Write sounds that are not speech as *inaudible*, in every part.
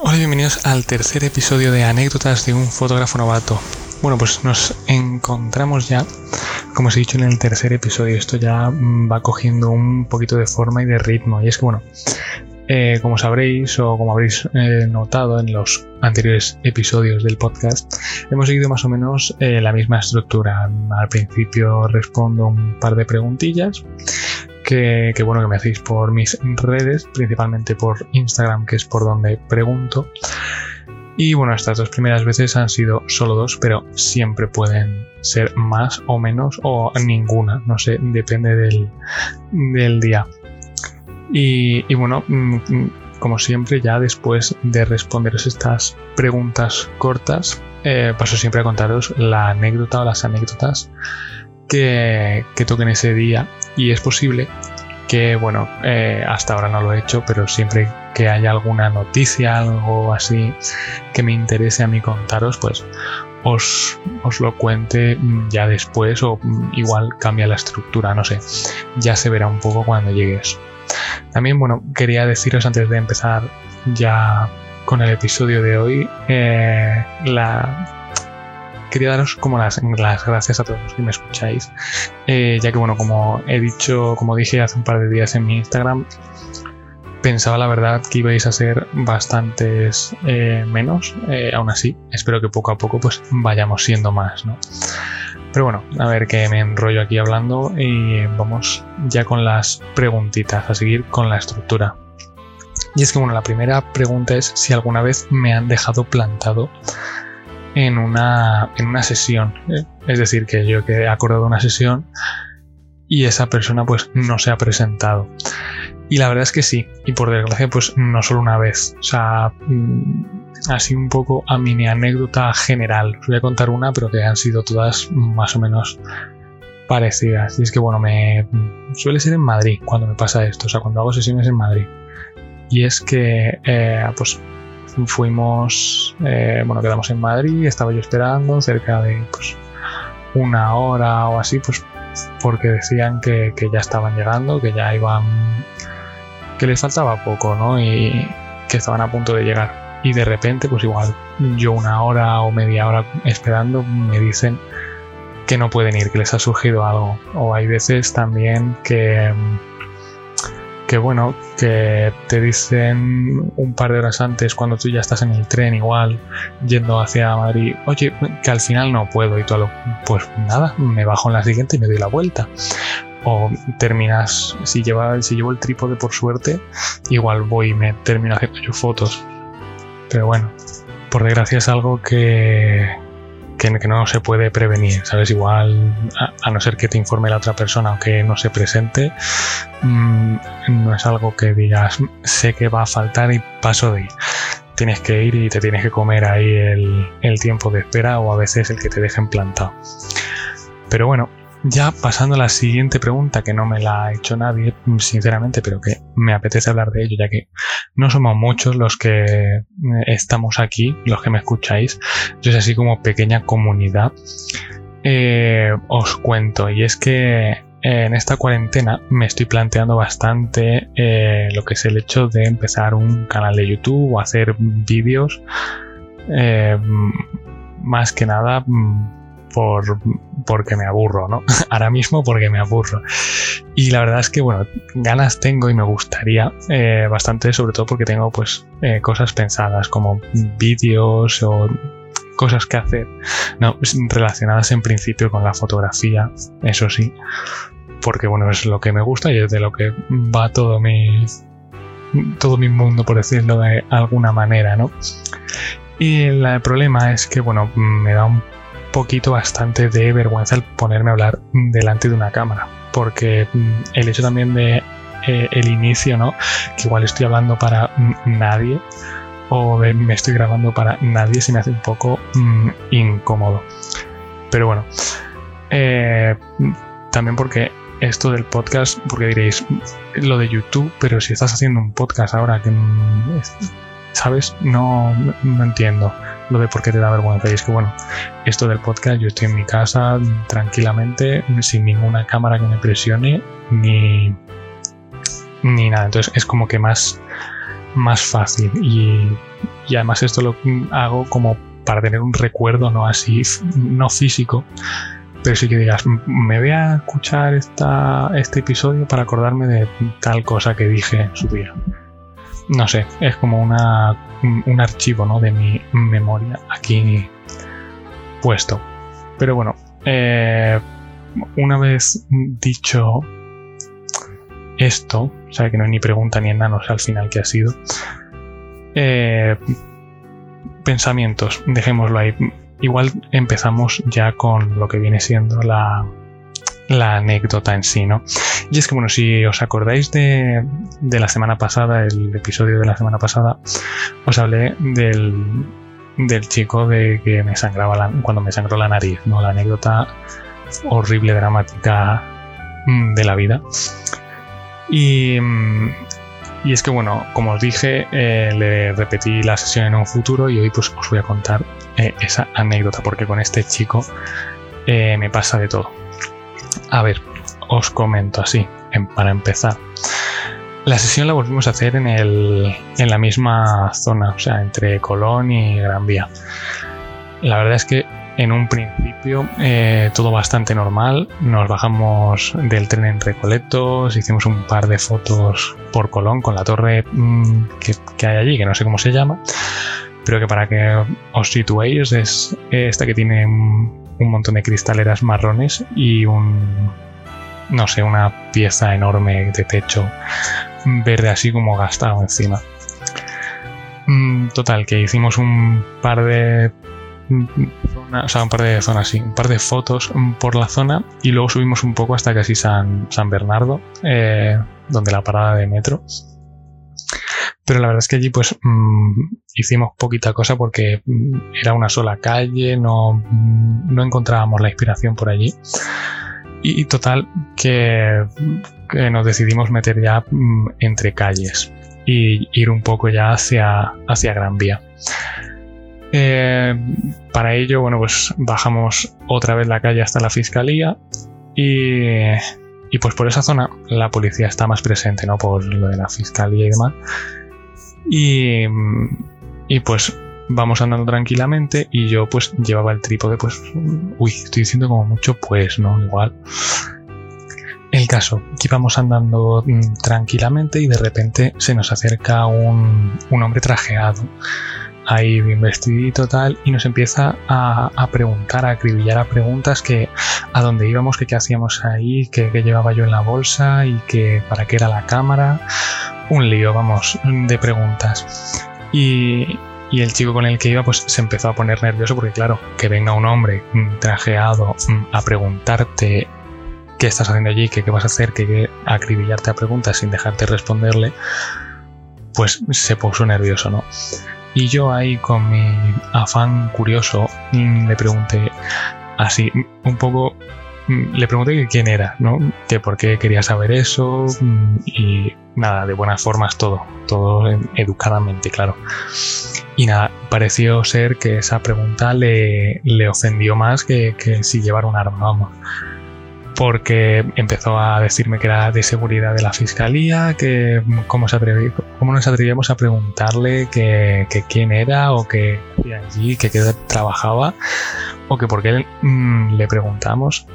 Hola y bienvenidos al tercer episodio de Anécdotas de un fotógrafo novato. Bueno, pues nos encontramos ya, como os he dicho en el tercer episodio, esto ya va cogiendo un poquito de forma y de ritmo. Y es que, bueno, eh, como sabréis o como habréis eh, notado en los anteriores episodios del podcast, hemos seguido más o menos eh, la misma estructura. Al principio respondo un par de preguntillas que, bueno que me hacéis por mis redes, principalmente por Instagram, que es por donde pregunto. Y bueno, estas dos primeras veces han sido solo dos, pero siempre pueden ser más o menos o ninguna, no sé, depende del, del día. Y, bueno, mm, mm, como siempre, ya después de responderos estas preguntas cortas, eh, paso siempre a contaros la anécdota o las anécdotas que, que toquen ese día. Y es posible que, bueno, eh, hasta ahora no lo he hecho, pero siempre que haya alguna noticia, algo así que me interese a mí contaros, pues os, os, lo cuente ya después o igual cambia la estructura, no sé, ya se verá un poco cuando llegues. También, bueno, quería deciros antes de empezar ya con el episodio de hoy, eh, la, quería daros como las, gracias a todos los que me escucháis, eh, ya que bueno, como he dicho, como dije hace un par de días en mi Instagram, pensaba la verdad que ibais a ser bastantes eh, menos, aún así, espero que poco a poco pues vayamos siendo más, ¿no? Pero bueno, a ver que me enrollo aquí hablando y vamos ya con las preguntitas, a seguir con la estructura. Y es que bueno, la primera pregunta es si alguna vez me han dejado plantado en una, en una sesión. ¿eh? Es decir, que yo que he acordado una sesión y esa persona pues no se ha presentado. Y la verdad es que sí, y por desgracia pues no solo una vez. O sea, mm, así un poco a mini anécdota general. Os voy a contar una, pero que han sido todas más o menos parecidas. Y es que bueno, me suele ser en Madrid cuando me pasa esto, o sea, cuando hago sesiones en Madrid. Y es que eh, pues fuimos, eh, bueno, quedamos en Madrid, estaba yo esperando cerca de pues una hora o así, pues porque decían que, que ya estaban llegando, que ya iban que les faltaba poco, ¿no? Y que estaban a punto de llegar. Y de repente, pues igual, yo una hora o media hora esperando, me dicen que no pueden ir, que les ha surgido algo. O hay veces también que, que bueno, que te dicen un par de horas antes, cuando tú ya estás en el tren igual, yendo hacia Madrid, oye, que al final no puedo y tú lo, pues nada, me bajo en la siguiente y me doy la vuelta o terminas, si, lleva, si llevo el trípode por suerte, igual voy y me termino haciendo yo fotos. Pero bueno, por desgracia es algo que, que, no se puede prevenir, ¿sabes? Igual, a, no ser que te informe la otra persona o que no se presente, mm, no es algo que digas, sé que va a faltar y paso de ir. Tienes que ir y te tienes que comer ahí el, el tiempo de espera o a veces el que te dejen plantado. Pero bueno, ya pasando a la siguiente pregunta, que no me la ha hecho nadie, sinceramente, pero que me apetece hablar de ello, ya que no somos muchos los que eh, estamos aquí, los que me escucháis. Yo es así como pequeña comunidad. Eh, os cuento, y es que eh, en esta cuarentena me estoy planteando bastante lo que es el hecho de empezar un canal de YouTube o hacer vídeos. más que nada por, porque me aburro, ¿no? *laughs* Ahora mismo porque me aburro. Y la verdad es que, bueno, ganas tengo y me gustaría eh, bastante, sobre todo porque tengo pues eh, cosas pensadas como vídeos o cosas que hacer, no, relacionadas en principio con la fotografía, eso sí, porque bueno, es lo que me gusta y es de lo que va todo mi todo mi mundo, por decirlo de alguna manera, ¿no? Y el problema es que, bueno, me da un poquito bastante de vergüenza el ponerme a hablar delante de una cámara, porque mm, el hecho también de eh, el inicio, ¿no? Que igual estoy hablando para nadie o me estoy grabando para nadie, se me hace un poco mm, incómodo. Pero bueno, eh, también porque esto del podcast, porque diréis lo de YouTube, pero si estás haciendo un podcast ahora que mm, ¿sabes? No, no entiendo lo de por qué te da vergüenza. Y es que, bueno, esto del podcast, yo estoy en mi casa tranquilamente, sin ninguna cámara que me presione, ni, ni nada. Entonces es como que más, más fácil. Y, y además esto lo hago como para tener un recuerdo no así, no físico, pero sí que digas, me voy a escuchar esta, este episodio para acordarme de tal cosa que dije en su día. No sé, es como una, un archivo ¿no? de mi memoria aquí puesto. Pero bueno, eh, una vez dicho esto, o sea que no hay ni pregunta ni enanos al final que ha sido, eh, pensamientos, dejémoslo ahí. Igual empezamos ya con lo que viene siendo la, la anécdota en sí, ¿no? Y es que, bueno, si os acordáis de, la semana pasada, el episodio de la semana pasada, os hablé del, chico de que me sangraba cuando me sangró la nariz, ¿no? La anécdota horrible, dramática mm, de la vida. Y, mm, y es que, bueno, como os dije, eh, le repetí la sesión en un futuro y hoy pues os voy a contar eh, esa anécdota, porque con este chico eh, me pasa de todo. A ver, os comento así, para empezar. La sesión la volvimos a hacer en, el, en la misma zona, o sea, entre Colón y Gran Vía. La verdad es que en un principio eh, todo bastante normal. Nos bajamos del tren en Recoletos, hicimos un par de fotos por Colón con la torre mm, que, hay allí, que no sé cómo se llama, pero que para que os situéis es esta que tiene un, montón de cristaleras marrones y un, no sé, una pieza enorme de techo verde así como gastado encima. Mm, total, que hicimos un par de o sea, un par de zonas, sí, un par de fotos por la zona y luego subimos un poco hasta casi San, San Bernardo, eh, donde la parada de metro. Pero la verdad es que allí pues mm, hicimos poquita cosa porque mm, era una sola calle, no, mm, no encontrábamos la inspiración por allí. Y, total que, nos decidimos meter ya entre calles y ir un poco ya hacia, hacia Gran Vía. Eh, para ello, bueno, pues bajamos otra vez la calle hasta la fiscalía y, y, pues por esa zona la policía está más presente, ¿no? Por lo de la fiscalía y demás. Y, y pues vamos andando tranquilamente y yo pues llevaba el trípode, pues, uy, estoy diciendo como mucho, pues, ¿no? Igual. El caso, que íbamos andando mm, tranquilamente y de repente se nos acerca un, hombre trajeado ahí bien vestidito tal y nos empieza a, preguntar, a acribillar a preguntas que a dónde íbamos, que qué hacíamos ahí, que, llevaba yo en la bolsa y que para qué era la cámara. Un lío, vamos, de preguntas. Y, y el chico con el que iba pues se empezó a poner nervioso porque claro, que venga un hombre trajeado mm, a preguntarte qué estás haciendo allí, qué, qué vas a hacer, que, acribillarte a preguntas sin dejarte responderle, pues se puso nervioso, ¿no? Y yo ahí con mi afán curioso mm, le pregunté así, un poco, mm, le pregunté quién era, ¿no? Que por qué quería saber eso mm, y nada, de buenas formas todo, todo educadamente, claro. Y nada, pareció ser que esa pregunta le, le ofendió más que, que si llevara un arma, vamos porque empezó a decirme que era de seguridad de la fiscalía, que cómo, se cómo nos atrevíamos a preguntarle que, quién era o que allí, que qué trabajaba, o que por qué mm, le preguntamos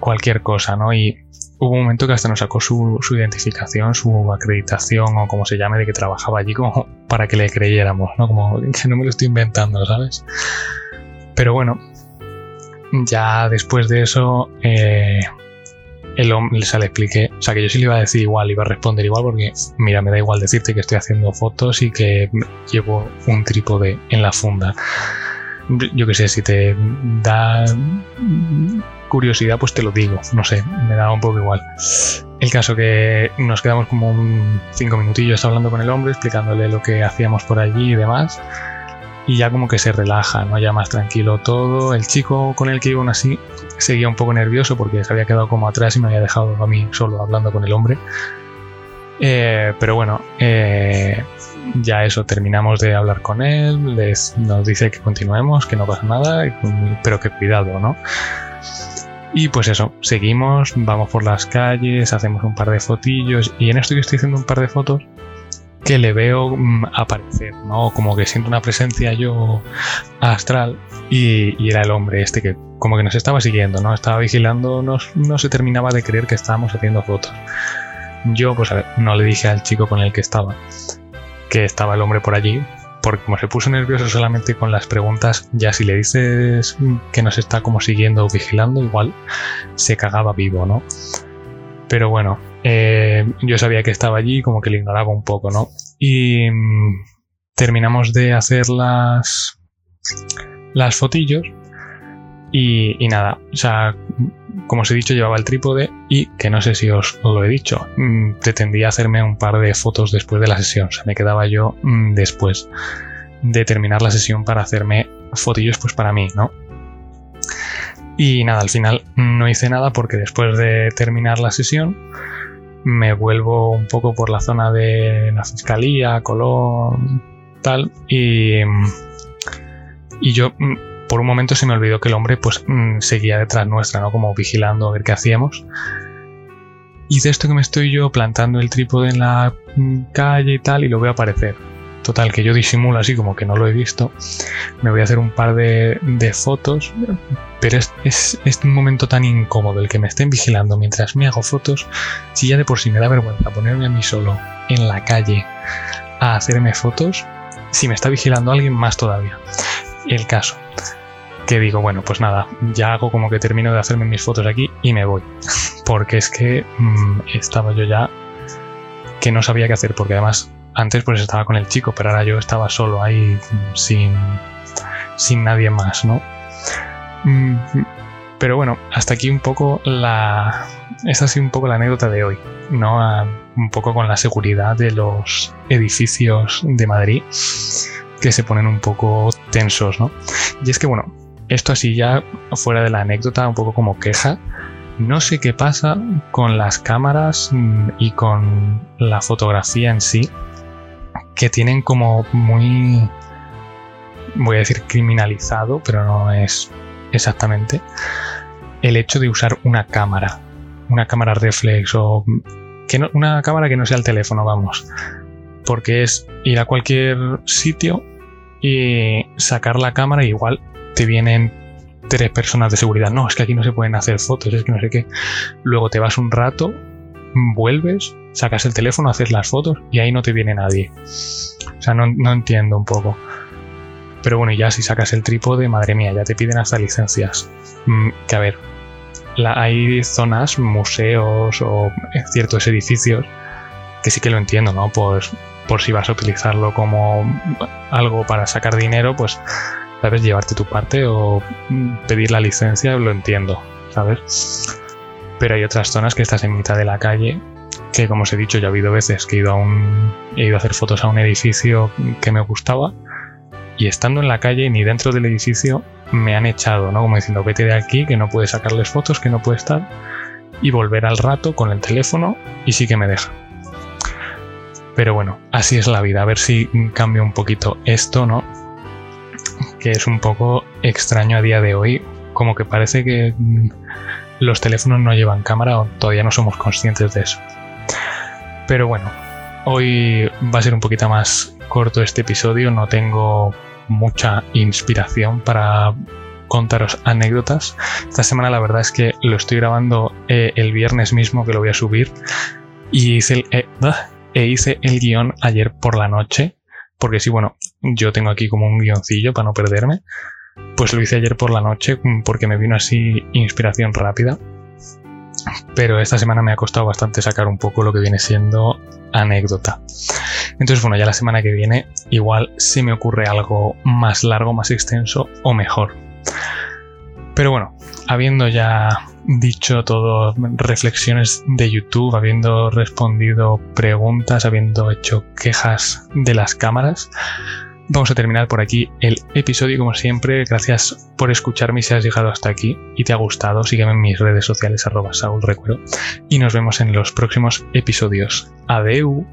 cualquier cosa, ¿no? Y hubo un momento que hasta nos sacó su, identificación, su acreditación o como se llame de que trabajaba allí como para que le creyéramos, ¿no? Como que no me lo estoy inventando, ¿sabes? Pero bueno, ya después de eso, eh, el hombre, se le expliqué, o sea que yo sí le iba a decir igual, iba a responder igual porque, mira, me da igual decirte que estoy haciendo fotos y que llevo un trípode en la funda. Yo que sé, si te da curiosidad, pues te lo digo, no sé, me da un poco igual. El caso que nos quedamos como un cinco minutillos hablando con el hombre, explicándole lo que hacíamos por allí y demás y ya como que se relaja, ¿no? Ya más tranquilo todo. El chico con el que iba aún así seguía un poco nervioso porque se había quedado como atrás y me había dejado a mí solo hablando con el hombre. Eh, pero bueno, eh, ya eso, terminamos de hablar con él, nos dice que continuemos, que no pasa nada, pero que cuidado, ¿no? Y pues eso, seguimos, vamos por las calles, hacemos un par de fotillos y en esto que estoy haciendo un par de fotos, que le veo mm, aparecer, ¿no? Como que siento una presencia yo astral y, era el hombre este que como que nos estaba siguiendo, ¿no? Estaba vigilando, no se terminaba de creer que estábamos haciendo fotos. Yo, pues a ver, no le dije al chico con el que estaba que estaba el hombre por allí, porque como se puso nervioso solamente con las preguntas, ya si le dices que nos está como siguiendo o vigilando, igual se cagaba vivo, ¿no? Pero bueno, eh, yo sabía que estaba allí, como que le ignoraba un poco, ¿no? Y mm, terminamos de hacer las, las fotillos y, y nada, o sea, como os he dicho, llevaba el trípode y, que no sé si os lo he dicho, mm, pretendía hacerme un par de fotos después de la sesión. O sea, me quedaba yo mm, después de terminar la sesión para hacerme fotillos pues para mí, ¿no? Y nada, al final no hice nada porque después de terminar la sesión me vuelvo un poco por la zona de la fiscalía, Colón, tal, y, y yo mm, por un momento se me olvidó que el hombre pues mm, seguía detrás nuestra, ¿no? Como vigilando a ver qué hacíamos. Y de esto que me estoy yo plantando el trípode en la mm, calle y tal y lo veo aparecer. Total, que yo disimulo así como que no lo he visto. Me voy a hacer un par de, fotos, pero es, es, un momento tan incómodo el que me estén vigilando mientras me hago fotos. Si ya de por sí me da vergüenza ponerme a mí solo en la calle a hacerme fotos, si me está vigilando alguien más todavía. El caso, que digo, bueno, pues nada, ya hago como que termino de hacerme mis fotos aquí y me voy. *laughs* Porque es que mm, estaba yo ya que no sabía qué hacer, porque además antes pues estaba con el chico, pero ahora yo estaba solo ahí mm, sin, sin nadie más, ¿no? Pero bueno, hasta aquí un poco la... Esta ha sido un poco la anécdota de hoy, ¿no? un poco con la seguridad de los edificios de Madrid que se ponen un poco tensos, ¿no? Y es que, bueno, esto así ya fuera de la anécdota, un poco como queja. No sé qué pasa con las cámaras y con la fotografía en sí, que tienen como muy, voy a decir criminalizado, pero no es exactamente, el hecho de usar una cámara, una cámara reflex o que no, una cámara que no sea el teléfono, vamos, porque es ir a cualquier sitio y sacar la cámara y igual te vienen tres personas de seguridad. No, es que aquí no se pueden hacer fotos, es que no sé qué. Luego te vas un rato, vuelves, sacas el teléfono, haces las fotos y ahí no te viene nadie. O sea, no, entiendo un poco. Pero bueno, ya si sacas el trípode, madre mía, ya te piden hasta licencias. Mm, que a ver, hay zonas, museos o ciertos edificios que sí que lo entiendo, ¿no? Pues por si vas a utilizarlo como algo para sacar dinero, pues ¿sabes? Llevarte tu parte o pedir la licencia, lo entiendo, ¿sabes? Pero hay otras zonas que estás en mitad de la calle, que como os he dicho, ya ha habido veces que he ido a un. he ido a hacer fotos a un edificio que me gustaba. Y estando en la calle, ni dentro del edificio, me han echado, ¿no? Como diciendo, vete de aquí, que no puedes sacarles fotos, que no puede estar. Y volver al rato con el teléfono y sí que me deja. Pero bueno, así es la vida. A ver si cambia un poquito esto, ¿no? que es un poco extraño a día de hoy, como que parece que mm, los teléfonos no llevan cámara o todavía no somos conscientes de eso. Pero bueno, hoy va a ser un poquito más corto este episodio, no tengo mucha inspiración para contaros anécdotas. Esta semana la verdad es que lo estoy grabando eh, el viernes mismo que lo voy a subir y hice el, eh, ah, e hice el guion ayer por la noche porque sí, bueno, yo tengo aquí como un guioncillo para no perderme. Pues lo hice ayer por la noche porque me vino así inspiración rápida. Pero esta semana me ha costado bastante sacar un poco lo que viene siendo anécdota. Entonces, bueno, ya la semana que viene igual si me ocurre algo más largo, más extenso o mejor. Pero bueno, habiendo ya dicho todo, reflexiones de YouTube, habiendo respondido preguntas, habiendo hecho quejas de las cámaras, vamos a terminar por aquí el episodio como siempre. Gracias por escucharme si has llegado hasta aquí y te ha gustado. Sígueme en mis redes sociales arroba y nos vemos en los próximos episodios. Adeu.